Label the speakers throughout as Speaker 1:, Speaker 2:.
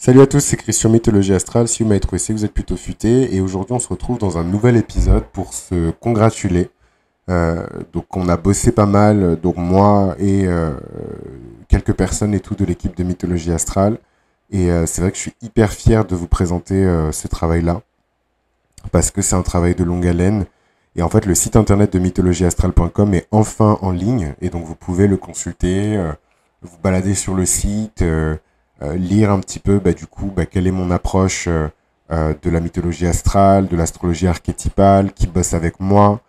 Speaker 1: Salut à tous, c'est Christian Mythologie Astrale. Si vous m'avez trouvé, c'est que vous êtes plutôt futé. Et aujourd'hui, on se retrouve dans un nouvel épisode pour se congratuler. Euh, donc, on a bossé pas mal, donc moi et euh, quelques personnes et tout de l'équipe de Mythologie Astrale. Et euh, c'est vrai que je suis hyper fier de vous présenter ce travail-là. Parce que c'est un travail de longue haleine. Et en fait, le site internet de mythologieastrale.com est enfin en ligne. Et donc, vous pouvez le consulter, vous balader sur le site euh, lire un petit peu, bah, du coup, bah, quelle est mon approche euh, euh, de la mythologie astrale, de l'astrologie archétypale, qui bosse avec moi,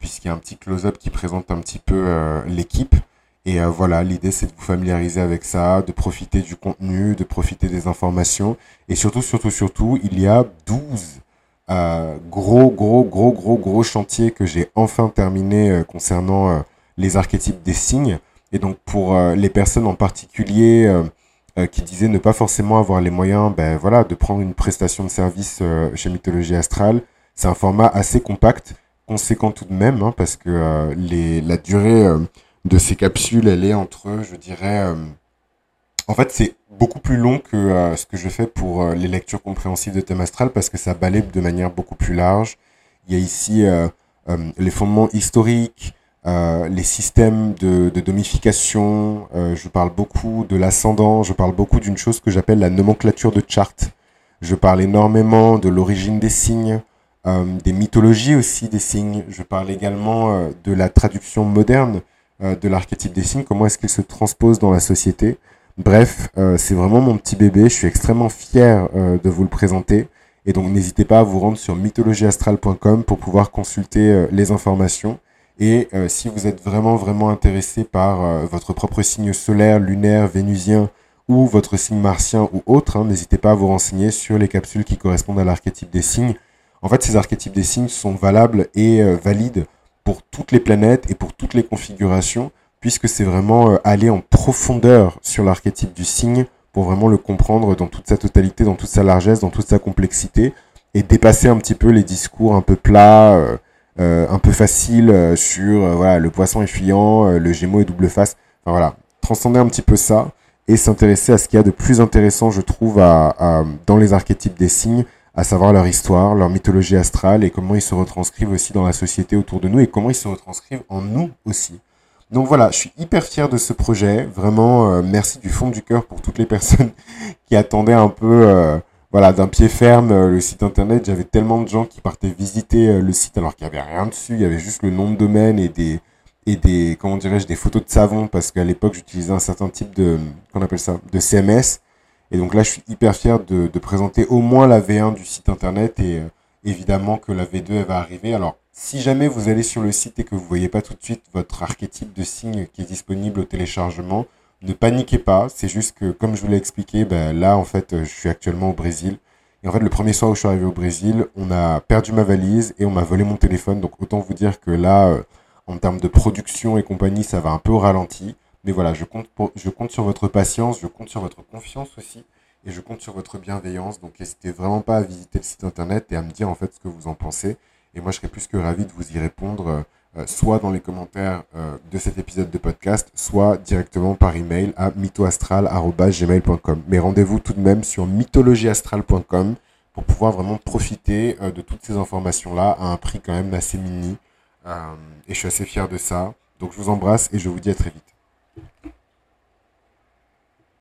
Speaker 1: puisqu'il y a un petit close-up qui présente un petit peu l'équipe. Et voilà, l'idée c'est de vous familiariser avec ça, de profiter du contenu, de profiter des informations. Et surtout, surtout, surtout, il y a 12 gros, gros, gros, gros, gros chantiers que j'ai enfin terminé concernant les archétypes des signes. Et donc pour les personnes en particulier euh, qui disait ne pas forcément avoir les moyens ben, voilà, de prendre une prestation de service euh, chez Mythologie Astrale. C'est un format assez compact, conséquent tout de même, hein, parce que euh, les, la durée de ces capsules, elle est entre, je dirais... en fait, c'est beaucoup plus long que ce que je fais pour les lectures compréhensives de thème astral, parce que ça balaye de manière beaucoup plus large. Il y a ici les fondements historiques, euh, les systèmes de, domification, euh, je parle beaucoup de l'ascendant, je parle beaucoup d'une chose que j'appelle la nomenclature de charte. Je parle énormément de l'origine des signes, euh, des mythologies aussi des signes. Je parle également de la traduction moderne de l'archétype des signes, comment est-ce qu'il se transpose dans la société. Bref, c'est vraiment mon petit bébé, je suis extrêmement fier de vous le présenter. Et donc n'hésitez pas à vous rendre sur mythologieastrale.com pour pouvoir consulter les informations. Et euh, si vous êtes vraiment, vraiment intéressé par euh, votre propre signe solaire, lunaire, vénusien ou votre signe martien ou autre, hein, n'hésitez pas à vous renseigner sur les capsules qui correspondent à l'archétype des signes. En fait, ces archétypes des signes sont valables et euh, valides pour toutes les planètes et pour toutes les configurations, puisque c'est vraiment aller en profondeur sur l'archétype du signe pour vraiment le comprendre dans toute sa totalité, dans toute sa largesse, dans toute sa complexité, et dépasser un petit peu les discours un peu plats un peu facile euh, sur euh, voilà, le poisson est fuyant, le gémeau est double face. Enfin voilà, transcender un petit peu ça et s'intéresser à ce qu'il y a de plus intéressant, je trouve, à, dans les archétypes des signes, à savoir leur histoire, leur mythologie astrale et comment ils se retranscrivent aussi dans la société autour de nous et comment ils se retranscrivent en nous aussi. Donc voilà, je suis hyper fier de ce projet. Vraiment, merci du fond du cœur pour toutes les personnes qui attendaient un peu voilà, d'un pied ferme euh, le site internet. J'avais tellement de gens qui partaient visiter euh, le site alors qu'il n'y avait rien dessus. Il y avait juste le nom de domaine et des, et des, comment dirais-je, des photos de savon parce qu'à l'époque, j'utilisais un certain type de, qu'on appelle ça, de CMS. Et donc là, je suis hyper fier de, de présenter au moins la V1 du site internet et euh, évidemment que la V2 elle va arriver. Alors, si jamais vous allez sur le site et que vous voyez pas tout de suite votre archétype de signe qui est disponible au téléchargement, ne paniquez pas, c'est juste que, comme je vous l'ai expliqué, ben, là, en fait, je suis actuellement au Brésil. Et en fait, le premier soir où je suis arrivé au Brésil, on a perdu ma valise et on m'a volé mon téléphone. Donc, autant vous dire que là, euh, en termes de production et compagnie, ça va un peu au ralenti. Mais voilà, je compte, je compte sur votre patience, je compte sur votre confiance aussi. Et je compte sur votre bienveillance. Donc, n'hésitez vraiment pas à visiter le site internet et à me dire en fait ce que vous en pensez. Et moi, je serais plus que ravi de vous y répondre. Euh, soit dans les commentaires euh, de cet épisode de podcast, soit directement par email à mythoastral.gmail.com. Mais rendez-vous tout de même sur mythologieastral.com pour pouvoir vraiment profiter euh, de toutes ces informations-là à un prix quand même assez mini. et je suis assez fier de ça. Donc je vous embrasse et je vous dis à très vite.